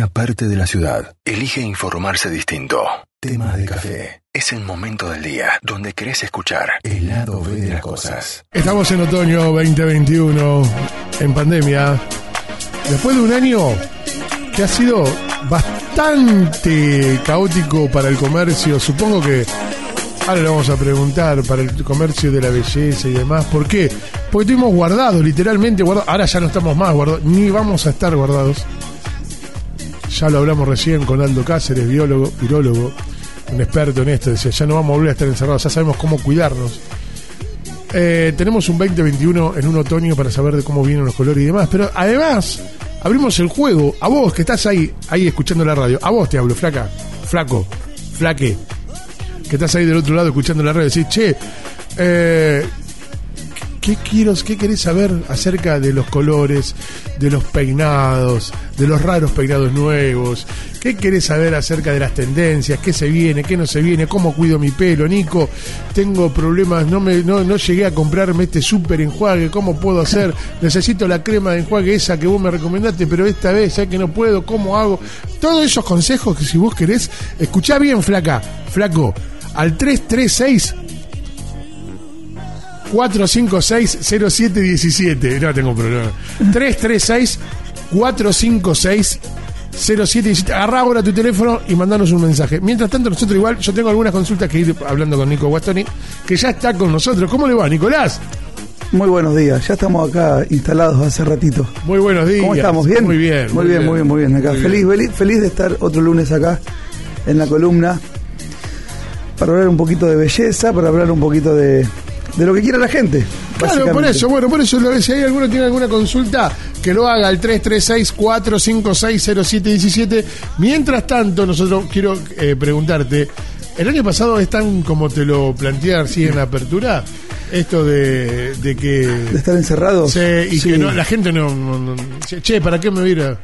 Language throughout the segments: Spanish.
una parte de la ciudad elige informarse distinto. Temas de café. Es el momento del día donde querés escuchar el lado B de las cosas. Estamos en otoño 2021, en pandemia. Después de un año que ha sido bastante caótico para el comercio, supongo que ahora le vamos a preguntar para el comercio de la belleza y demás. ¿Por qué? Porque estuvimos guardados, literalmente guardados. Ahora ya no estamos más guardados, ni vamos a estar guardados. Ya lo hablamos recién con Aldo Cáceres, biólogo, virólogo, un experto en esto. Decía, ya no vamos a volver a estar encerrados, ya sabemos cómo cuidarnos. Eh, tenemos un 2021 en un otoño para saber de cómo vienen los colores y demás, pero además abrimos el juego. A vos que estás ahí, ahí escuchando la radio, a vos te hablo, flaca, flaco, flaque, que estás ahí del otro lado escuchando la radio, decís, che, eh, ¿Qué, quiero, ¿Qué querés saber acerca de los colores, de los peinados, de los raros peinados nuevos? ¿Qué querés saber acerca de las tendencias? ¿Qué se viene? ¿Qué no se viene? ¿Cómo cuido mi pelo? Nico, tengo problemas, no, me, no, no llegué a comprarme este súper enjuague, ¿cómo puedo hacer? Necesito la crema de enjuague esa que vos me recomendaste, pero esta vez ya que no puedo, ¿cómo hago? Todos esos consejos que si vos querés, escuchá bien, flaca, flaco, al 336 456-0717. No tengo problema. 336-456-0717. Agarra ahora tu teléfono y mandanos un mensaje. Mientras tanto, nosotros igual, yo tengo algunas consultas que ir hablando con Nico Guastoni, que ya está con nosotros. ¿Cómo le va, Nicolás? Muy buenos días, ya estamos acá instalados hace ratito. Muy buenos días. ¿Cómo estamos? ¿Bien? Muy bien. Muy, bien, muy bien, muy bien. Acá. feliz, feliz, feliz de estar otro lunes acá en la columna para hablar un poquito de belleza, para hablar un poquito de, de lo que quiera la gente. Claro, por eso, bueno, por eso si hay alguno tiene alguna consulta, que lo haga al 336-456-0717. Mientras tanto, nosotros quiero eh, preguntarte, ¿el año pasado es tan como te lo planteé así en la apertura? Esto de, de que... De estar encerrado. Sí, y que no, la gente no, Che, ¿para qué me voy a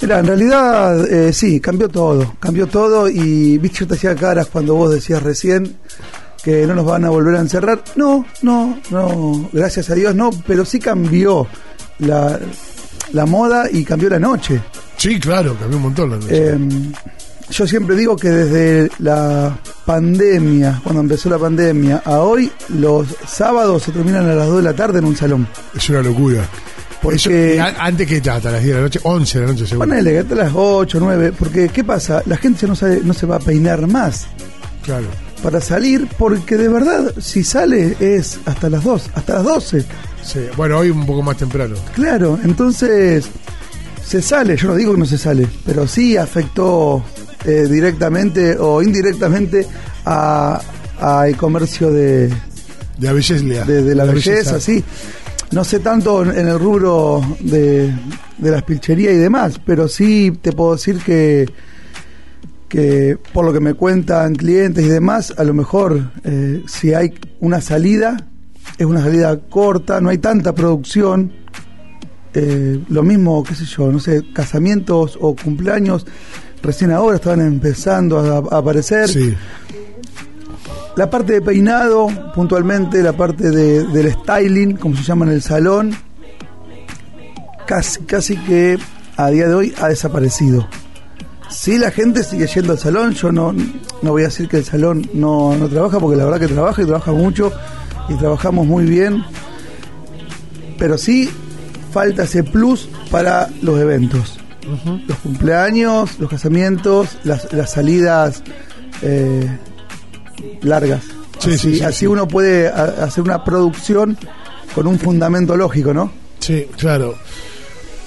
Mira, en realidad eh, sí, cambió todo, cambió todo y viste, yo te hacía caras cuando vos decías recién que no nos van a volver a encerrar. No, no, no, gracias a Dios no, pero sí cambió la, la moda y cambió la noche. Sí, claro, cambió un montón la noche. Em, yo siempre digo que desde la pandemia, cuando empezó la pandemia, a hoy, los sábados se terminan a las 2 de la tarde en un salón. Es una locura. Porque, antes que hasta las 10 de la noche, 11 de la noche seguro. Ponele, hasta las 8, 9, porque ¿qué pasa? La gente ya no, sabe, no se va a peinar más. Claro para salir, porque de verdad, si sale es hasta las 2, hasta las 12. Sí, bueno, hoy un poco más temprano. Claro, entonces se sale, yo no digo que no se sale, pero sí afectó eh, directamente o indirectamente a, el comercio de, de la belleza. De, la, belleza, sí. No sé tanto en el rubro de, de la pilchería y demás, pero sí te puedo decir que que por lo que me cuentan clientes y demás, a lo mejor eh, si hay una salida, es una salida corta, no hay tanta producción. Eh, lo mismo, qué sé yo, no sé, casamientos o cumpleaños, recién ahora estaban empezando a, aparecer. La parte de peinado, puntualmente, la parte de, del styling, como se llama en el salón, casi, casi que a día de hoy ha desaparecido. Sí, la gente sigue yendo al salón. Yo no, no voy a decir que el salón no, no trabaja, porque la verdad que trabaja y trabaja mucho y trabajamos muy bien. Pero sí falta ese plus para los eventos. Los cumpleaños, los casamientos, las, las salidas eh, largas. así, así uno puede hacer una producción con un fundamento lógico, ¿no? Sí, claro.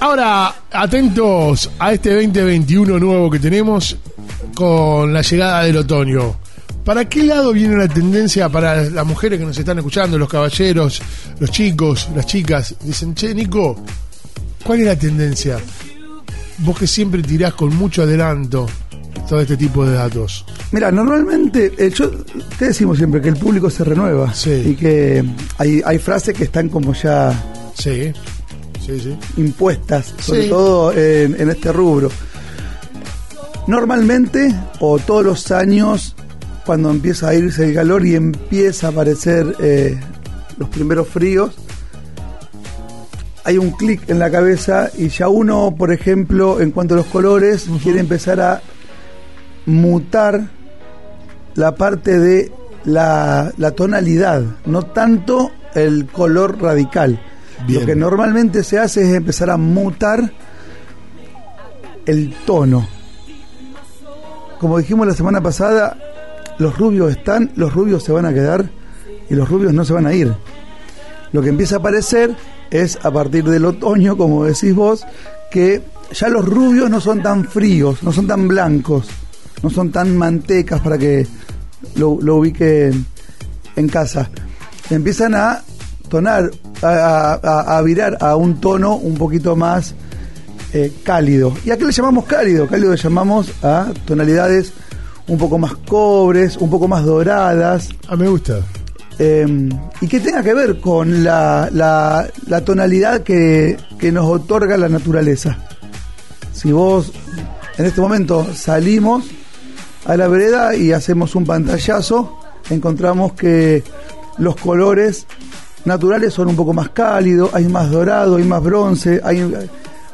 Ahora, atentos a este 2021 nuevo que tenemos con la llegada del otoño. ¿Para qué lado viene la tendencia para las mujeres que nos están escuchando, los caballeros, los chicos, las chicas? Dicen, che, Nico, ¿cuál es la tendencia? Vos que siempre tirás con mucho adelanto todo este tipo de datos. Mira, normalmente, eh, yo, te decimos siempre que el público se renueva sí. y que hay, hay frases que están como ya sí impuestas, sobre todo en, este rubro. Normalmente, o todos los años, cuando empieza a irse el calor y empieza a aparecer eh, los primeros fríos, hay un clic en la cabeza y ya uno, por ejemplo, en cuanto a los colores, quiere empezar a mutar la parte de la, la tonalidad, no tanto el color radical. Bien. Lo que normalmente se hace es empezar a mutar el tono. Como dijimos la semana pasada, los rubios están, los rubios se van a quedar y los rubios no se van a ir. Lo que empieza a aparecer es a partir del otoño, como decís vos, que ya los rubios no son tan fríos, no son tan blancos, no son tan mantecas para que lo, lo ubique en casa. Empiezan a tonar, a, a- a virar a un tono un poquito más eh, cálido. ¿Y a qué le llamamos cálido? Cálido le llamamos a tonalidades un poco más cobres, un poco más doradas, Ah, me gusta. eh, y que tenga que ver con la, la- la tonalidad que, que nos otorga la naturaleza. Si vos en este momento salimos a la vereda y hacemos un pantallazo, encontramos que los colores naturales son un poco más cálidos, hay más dorado, hay más bronce, hay,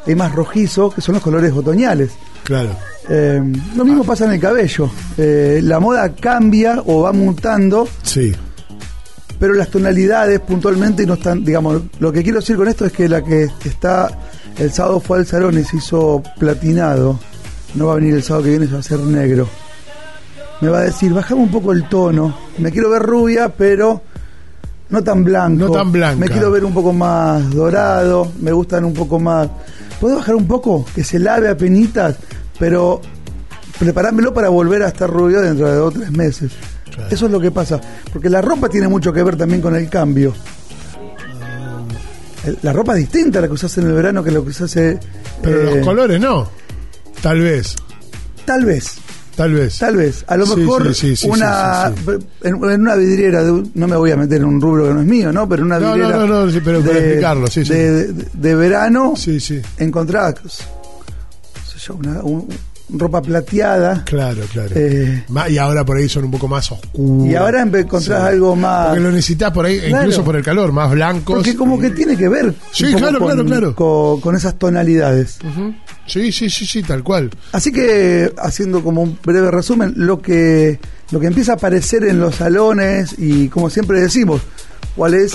hay más rojizo, que son los colores otoñales. Claro. Eh, lo mismo pasa en el cabello. Eh, la moda cambia o va mutando Sí. pero las tonalidades puntualmente no están, digamos, lo que quiero decir con esto es que la que está el sábado fue al salón y se hizo platinado, no va a venir el sábado que viene, se va a hacer negro. Me va a decir, bajame un poco el tono, me quiero ver rubia, pero no tan blanco. No tan blanca. Me quiero ver un poco más dorado, me gustan un poco más. ¿Puedo bajar un poco? Que se lave a penitas, pero preparármelo para volver a estar rubio dentro de dos o tres meses. Claro. Eso es lo que pasa. Porque la ropa tiene mucho que ver también con el cambio. El- La ropa es distinta a la que usas en el verano que lo que usas eh, Pero eh, los colores no. Tal vez. Tal vez, Tal vez. tal vez. A lo Sí, mejor sí, sí, sí, una En, en una vidriera, de no me voy a meter en un rubro que no es mío, ¿no? Pero una No, no, vidriera no, no, sí, pero para explicarlo, sí, sí. De, de- de verano yo, una, un- ropa plateada. Claro, claro. Eh, y ahora por ahí son un poco más oscuros. y ahora encontrás Sí. algo más. Porque lo necesitas por ahí, Claro. incluso por el calor, más blancos. Porque como que tiene que ver Sí, claro, con, claro, claro. Con, con esas tonalidades. Sí, sí, sí, sí, tal cual. Así que, haciendo como un breve resumen, lo que, lo que empieza a aparecer en los salones y como siempre decimos, cuál es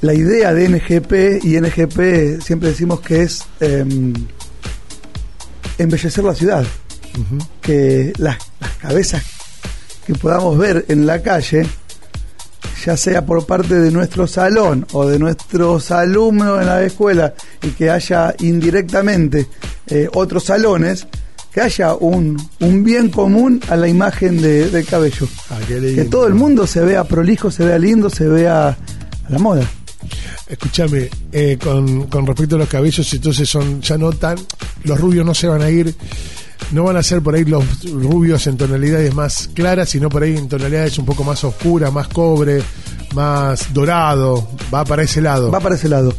la idea de NGP y NGP siempre decimos que es em, embellecer la ciudad, que las, las cabezas que podamos ver en la calle, ya sea por parte de nuestro salón o de nuestros alumnos en la escuela y que haya indirectamente eh, otros salones, que haya un, un bien común a la imagen de- del cabello. Ah. Que todo el mundo se vea prolijo, se vea lindo, se vea a la moda. Escúchame, eh, con, con respecto a los cabellos, entonces son ya no tan. Los rubios no se van a ir, no van a ser por ahí los rubios en tonalidades más claras, sino por ahí en tonalidades un poco más oscuras, más cobre, más dorado. Va para ese lado. Va para ese lado.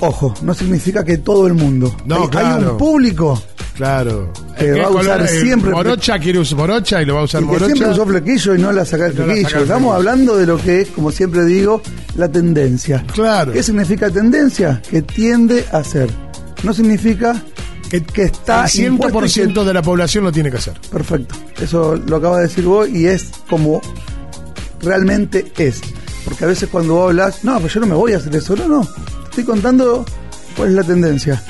Ojo, no significa que todo el mundo. No, hay, un público Claro. Que ¿Qué va a usar color? Siempre- Morocha quiere usar morocha y lo va a usar y que morocha. siempre usó flequillo y no la saca el No flequillo. saca el Estamos flequillo. hablando de lo que es, como siempre digo, la tendencia. Claro. ¿Qué significa tendencia? Que tiende a ser. No significa que, que está el 100% impuesto y de la población lo tiene que hacer. Perfecto. Eso lo acaba de decir vos y es como realmente es. Porque a veces cuando vos hablas, no, pero yo no me voy a hacer eso. No, no. Te estoy contando cuál es la tendencia.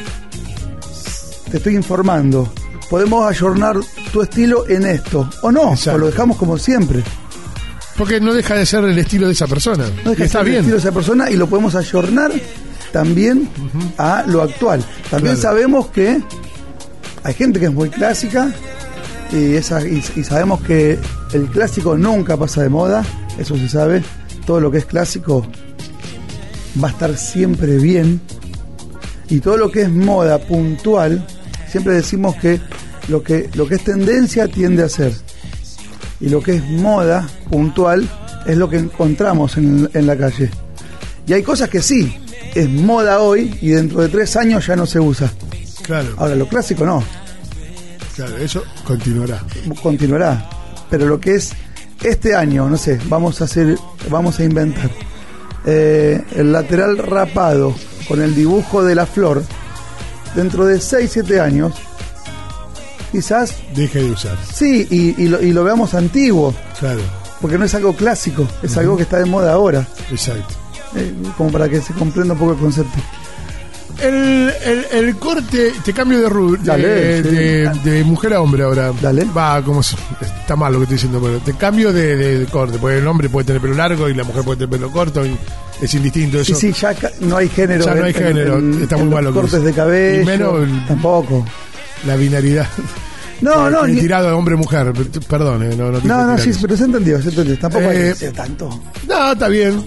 Te estoy informando. Podemos ayornar tu estilo en esto. O no, Exacto. o lo dejamos como siempre. Porque no deja de ser el estilo de esa persona. No deja de está ser el bien. estilo de esa persona y lo podemos ayornar también a lo actual. También Claro. sabemos que hay gente que es muy clásica y, esa, y, y sabemos que el clásico nunca pasa de moda, eso se sabe. Todo lo que es clásico va a estar siempre bien. Y todo lo que es moda puntual, siempre decimos que lo que, lo que es tendencia tiende a ser y lo que es moda puntual es lo que encontramos en, en la calle. Y hay cosas que sí, es moda hoy y dentro de tres años ya no se usa. Claro, Ahora, lo clásico no, claro, eso continuará. continuará. Pero lo que es este año, no sé, vamos a hacer, vamos a inventar eh, el lateral rapado con el dibujo de la flor, dentro de 6, 7 años, quizás Deje de usar. sí, y, y lo, y lo veamos antiguo, Claro, porque no es algo clásico, es algo que está de moda ahora, exacto. eh, como para que se comprenda un poco el concepto. El, el, el corte, te cambio de, ru- de, sí. de- de mujer a hombre ahora. Dale. Va, como está mal lo que estoy diciendo, pero te cambio de, corte, porque el hombre puede tener pelo largo y la mujer puede tener pelo corto, y es indistinto eso. sí, ya no hay género. Ya no hay en- género, en- está en muy mal lo que cortes es. de cabello. Y menos el- Tampoco. La binaridad. No, no, tirado de hombre-mujer, perdón, eh, no, no, no, no, sí, pero se entendió, se entendió. Tampoco hay Eh, que ser tanto. No, está bien.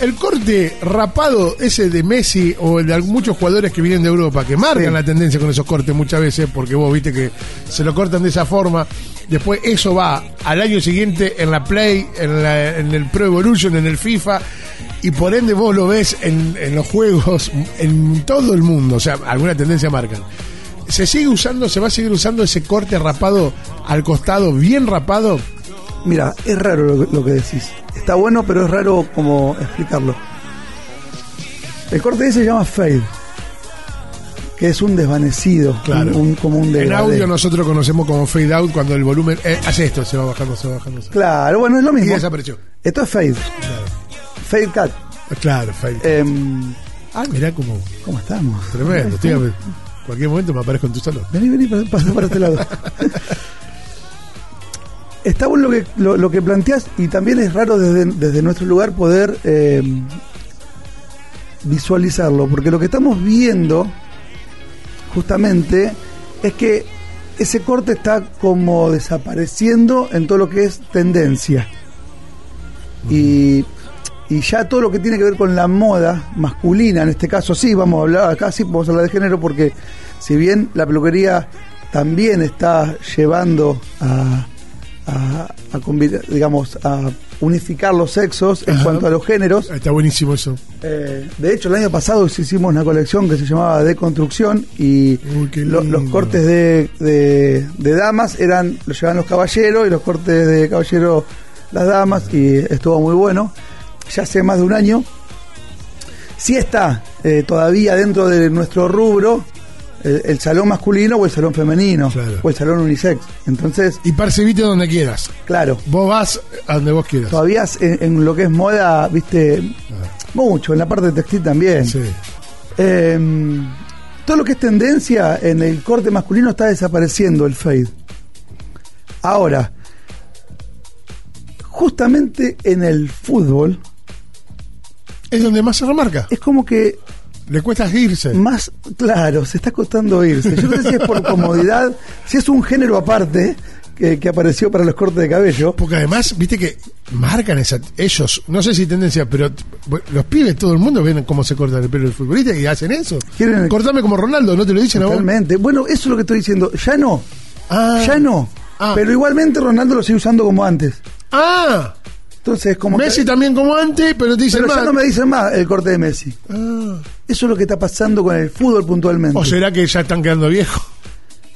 El corte rapado, ese de Messi o el de muchos jugadores que vienen de Europa, que marcan Sí. la tendencia con esos cortes muchas veces, porque vos viste que se lo cortan de esa forma. Después eso va al año siguiente en la Play, en, la- en el Pro Evolution, en el FIFA, y por ende vos lo ves en, en los juegos, en todo el mundo. O sea, alguna tendencia marcan. ¿Se sigue usando, se va a seguir usando ese corte rapado al costado, bien rapado? Mira, es raro lo, que- lo que decís. Está bueno, pero es raro como explicarlo. El corte ese se llama fade, que es un desvanecido, Claro. un, un- como un En degradé. audio nosotros conocemos como fade out cuando el volumen eh, hace esto, se va bajando, se va bajando. se va- Claro, bueno, es lo Y mismo. desapareció. Esto es fade, Claro, fade cut. claro fade. Em, ah, mirá como ¿Cómo estamos? tremendo. en cualquier momento me aparezco en tu salón. Vení, vení, pa- pasa para este lado. Está bueno lo que, lo, lo que planteas y también es raro desde, desde nuestro lugar poder eh, visualizarlo, porque lo que estamos viendo justamente es que ese corte está como desapareciendo en todo lo que es tendencia. Y, y ya todo lo que tiene que ver con la moda masculina, en este caso sí, vamos a hablar acá, sí vamos a hablar de género, porque si bien la peluquería también está llevando a, a, a digamos, a unificar los sexos en Ajá. cuanto a los géneros, Está buenísimo eso. eh, de hecho, el año pasado hicimos una colección que se llamaba Deconstrucción y Uy, lo- los cortes de, de- de damas eran los llevaban los caballeros y los cortes de caballeros las damas y estuvo muy bueno. Ya hace más de un año. Sí está eh, todavía dentro de nuestro rubro el, el salón masculino o el salón femenino Claro. o el salón unisex. Entonces, Y percibite donde quieras. claro, Vos vas a donde vos quieras. todavía en, en lo que es moda, viste, mucho, en la parte de textil también. Sí. Eh, todo lo que es tendencia en el corte masculino está desapareciendo el fade. Ahora, justamente en el fútbol Es donde más se remarca. es como que Le cuesta irse. más claro, se está costando irse. Yo no sé si es por comodidad, si es un género aparte que, que apareció para los cortes de cabello. Porque además, viste que marcan esa, ellos, no sé si tendencia, pero los pibes, todo el mundo ven cómo se cortan el pelo del futbolista y hacen eso. Quieren- Cortame como Ronaldo, ¿no te lo dicen a vos? Totalmente. Bueno, eso es lo que estoy diciendo. Ya no, Ah. ya no. Ah. Pero igualmente Ronaldo lo sigue usando como antes. Ah, Entonces, como que- Messi también como antes, pero te dicen Pero ya más. no me dicen más el corte de Messi. Ah. Eso es lo que está pasando con el fútbol puntualmente. ¿O será que ya están quedando viejos?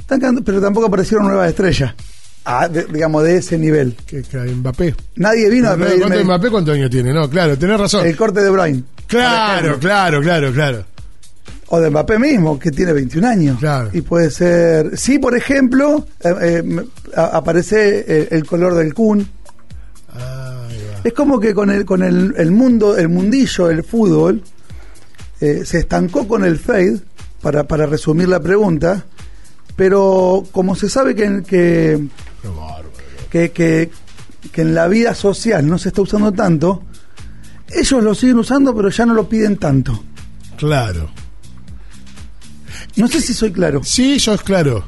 Están quedando- pero tampoco aparecieron nuevas estrellas. Ah, de- digamos, de ese nivel. Que, que Mbappé. Nadie vino a ¿Cuánto pedirme Mbappé cuántos años tiene? No, claro, tenés razón. el corte de Bruyne. Claro, claro, claro, claro. O de Mbappé mismo, que tiene 21 años. Claro. Y puede ser... Sí, por ejemplo, eh, eh, aparece eh, el color del Kun. Es como que con el, con el, el mundo, el mundillo, el fútbol, eh, se estancó con el fade, para, para resumir la pregunta, pero como se sabe que, que, que, que, que en la vida social no se está usando tanto, ellos lo siguen usando, pero ya no lo piden tanto. Claro. No sé si soy claro. Sí, eso es claro.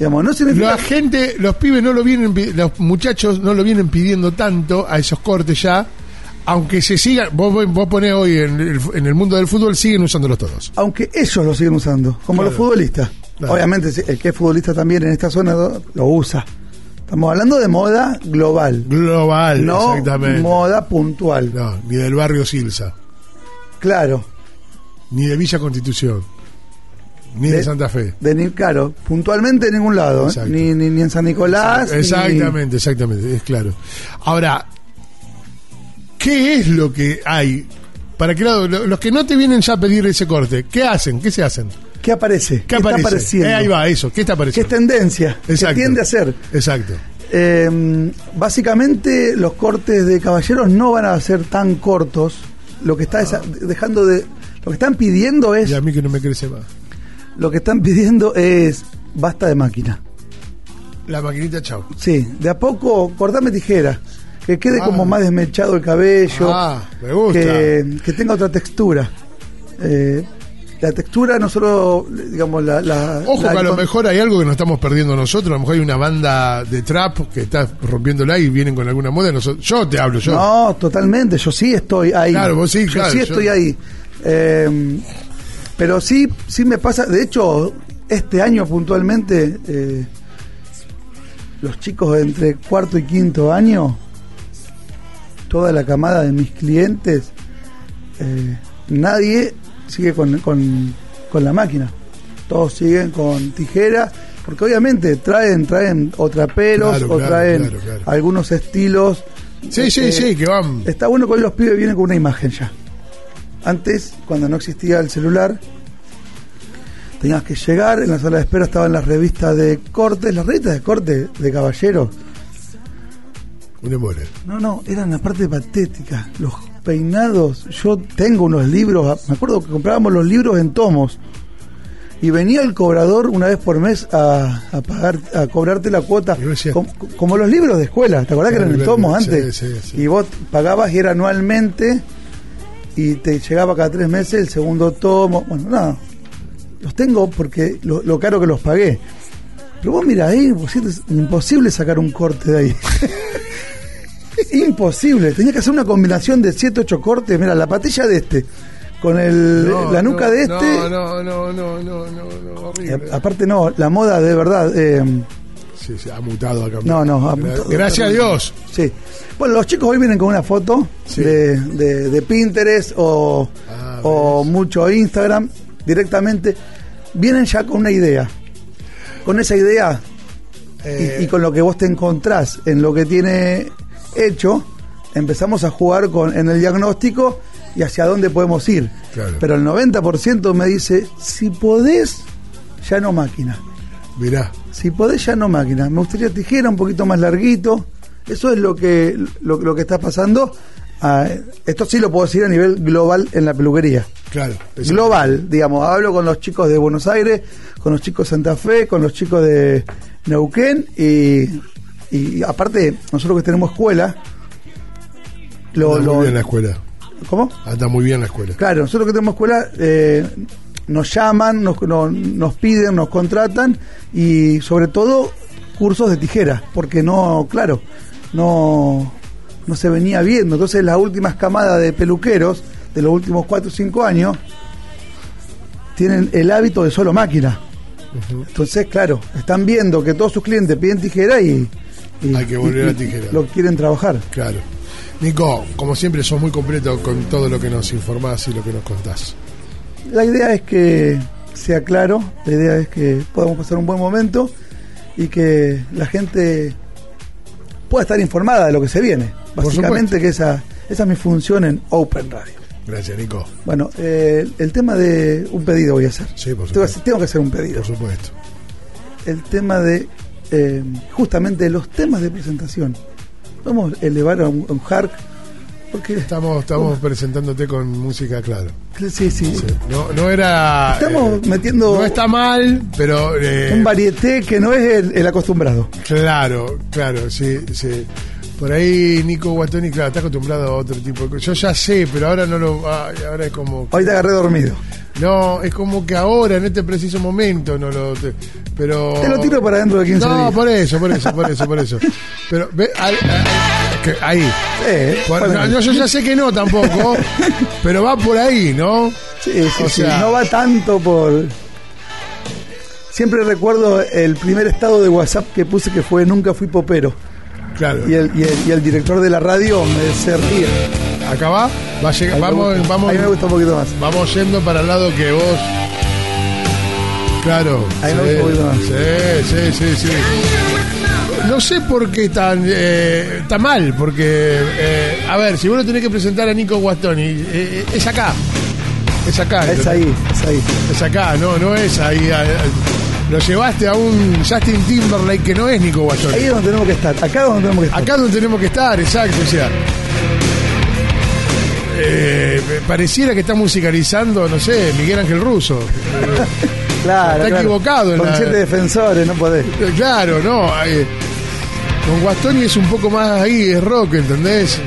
Digamos, no significa... La gente, los pibes no lo vienen, los muchachos no lo vienen pidiendo tanto a esos cortes ya, aunque se sigan, vos, vos ponés hoy en el, en el mundo del fútbol, siguen usándolos todos. aunque ellos lo siguen usando, como Claro. los futbolistas. Claro. Obviamente, el que es futbolista también en esta zona lo lo usa. Estamos hablando de moda global, Global, no exactamente. moda puntual. No, ni del barrio Silsa, Claro, ni de Villa Constitución, ni de, De- Santa Fe. de ni, claro, puntualmente en ningún lado. Exacto. ni, ni, ni en San Nicolás. ni- Exactamente, exactamente, es claro. Ahora, ¿qué es lo que hay ¿Para qué lado? Lo- Los que no te vienen ya a pedir ese corte, ¿qué hacen? ¿Qué se hacen? ¿Qué aparece? ¿Qué, aparece? está apareciendo? Eh, ahí va, eso. ¿Qué está ¿Qué apareciendo? es tendencia? Exacto. ¿Qué tiende a ser? Exacto. Eh, básicamente los cortes de caballeros no van a ser tan cortos. Lo que está esa- dejando de. Lo que están pidiendo es. Y a mí que no me crece más. Lo que están pidiendo es. Basta de máquina. La maquinita, chao. Sí, de a poco cortame tijera. Que quede Ah. como más desmechado el cabello. Ah, me gusta. Que, que tenga otra textura. Eh, la textura no solo, digamos, la... la- Ojo la- que a lo mejor hay algo que nos estamos perdiendo nosotros. A lo mejor hay una banda de trap que está rompiéndola y vienen con alguna moda. Nosotros, yo te hablo, yo. No, totalmente, yo sí estoy ahí. Claro, vos sí, yo claro, sí yo- estoy ahí. Eh, pero sí, sí me pasa, de hecho, este año puntualmente, eh, los chicos de entre cuarto y quinto año, toda la camada de mis clientes, eh, nadie sigue con, con- con la máquina. Todos siguen con tijera, porque obviamente traen, traen o traperos Claro, o claro, traen claro, algunos estilos. Sí, sí, Eh, sí, que van. Está bueno que hoy los pibes vienen con una imagen ya. Antes, cuando no existía el celular, tenías que llegar, en la sala de espera estaban las revistas de cortes, las revistas de corte de caballeros. Un. No, no, eran la parte patética. Los peinados, yo tengo unos libros, me acuerdo que comprábamos los libros en tomos. Y venía el cobrador una vez por mes a, a pagar, a cobrarte la cuota, com- como los libros de escuela, ¿te acordás que eran en tomos sí, antes? sí, sí. Y vos pagabas y era anualmente y te llegaba cada tres meses el segundo tomo. Bueno, nada, los tengo porque lo, lo caro que los pagué. Pero vos mira ahí, vos es imposible sacar un corte de ahí. imposible, tenía que hacer una combinación de 7, 8 cortes. Mira, la patilla de este, con el, No, la nuca no, de este. No, no, no, no, no, no, horrible. a- aparte no, la moda de verdad. eh, Sí, sí, ha mutado, ha cambiado. no, no, ha mutado Gracias a Dios. Sí. Bueno, los chicos hoy vienen con una foto Sí. de, de- de Pinterest o, Ah, o mucho Instagram directamente. Vienen ya con una idea. Con esa idea y- Eh, y, con lo que vos te encontrás en lo que tiene hecho, empezamos a jugar con, en el diagnóstico y hacia dónde podemos ir. Claro. Pero el 90% me dice, si podés, ya no máquina. Mirá, Si podés, ya no máquina. Me gustaría tijera un poquito más larguito. Eso es lo que, lo, lo que está pasando. Ah, esto sí lo puedo decir a nivel global en la peluquería. claro. Global, digamos. Hablo con los chicos de Buenos Aires, con los chicos de Santa Fe, con los chicos de Neuquén y, y aparte, nosotros que tenemos escuela, lo, Anda lo- muy bien la escuela. ¿Cómo? Anda muy bien la escuela. Claro, nosotros que tenemos escuela eh, nos llaman, nos, no- nos piden, nos contratan y sobre todo cursos de tijera, porque no, claro, no, no se venía viendo. Entonces las últimas camadas de peluqueros de los últimos 4 o 5 años tienen el hábito de solo máquina. Entonces, claro, están viendo que todos sus clientes piden tijera y, y- Hay que volver y- a tijera. Lo quieren trabajar. Claro. Nico, como siempre, sos muy completo con todo lo que nos informás y lo que nos contás. La idea es que sea claro, la idea es que podamos pasar un buen momento y que la gente pueda estar informada de lo que se viene. Básicamente que esa, esa es mi función en Open Radio. Gracias, Nico. Bueno, eh, el tema de un pedido voy a hacer. Sí, por supuesto. tengo que hacer un pedido. Por supuesto. El tema de eh, justamente los temas de presentación. Vamos a elevar a un, a un hark porque Estamos, estamos presentándote con música, claro. sí, sí, Sí. No, no era. Estamos eh, metiendo No está mal, pero. eh, un varieté que no es el, el acostumbrado. Claro, claro, sí, sí. Por ahí Nico Guatoni, claro, está acostumbrado a otro tipo de cosas. Yo ya sé, pero ahora no lo. ay, ahora es como. Hoy te agarré dormido. No, es como que ahora, en este preciso momento, no lo. te- pero. Te lo tiro para dentro de 15 No, días. por eso, por eso, por eso, por eso. Pero, ve, ahí. ahí- ahí. Eh, Por- bueno. no, yo, ya sé que no tampoco, pero va por ahí, ¿no? Sí, sí, O sí, sea- no va tanto por... Siempre recuerdo el primer estado de WhatsApp que puse que fue Nunca fui popero. Claro. Y el, y el, y el director de la radio me se ríe. Acá va, va a llegar, Ahí me vamos, gusta. vamos, Ahí me gusta un poquito más. vamos yendo para el lado que vos. Claro. Ahí sí, me gusta un poquito más. Sí, sí, sí, sí. no sé por qué tan, eh, está mal, porque, eh, a ver, si vos lo tenés que presentar a Nico Guastoni, eh, es acá. Es acá. Es ahí, es ahí. Es acá, no, no es ahí. a- a- lo llevaste a un Justin Timberlake que no es Nico Guastoni. Ahí es donde tenemos que estar. Acá es donde tenemos que estar. Acá donde tenemos que estar, exacto, o sea. Eh, pareciera que está musicalizando, no sé, Miguel Ángel Russo. Claro, está claro. equivocado en Con la- siete defensores, no podés. Eh, Claro, no. eh, con Guastoni es un poco más ahí, es rock, ¿entendés?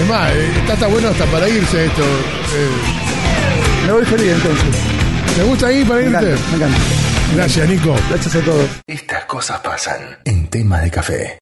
Es más, eh, está, está bueno hasta para irse esto. Eh, Me voy feliz entonces. ¿Te gusta ahí para Me irte? encanta, me encanta. Gracias, Nico. Gracias a todos. Estas cosas pasan en tema de café.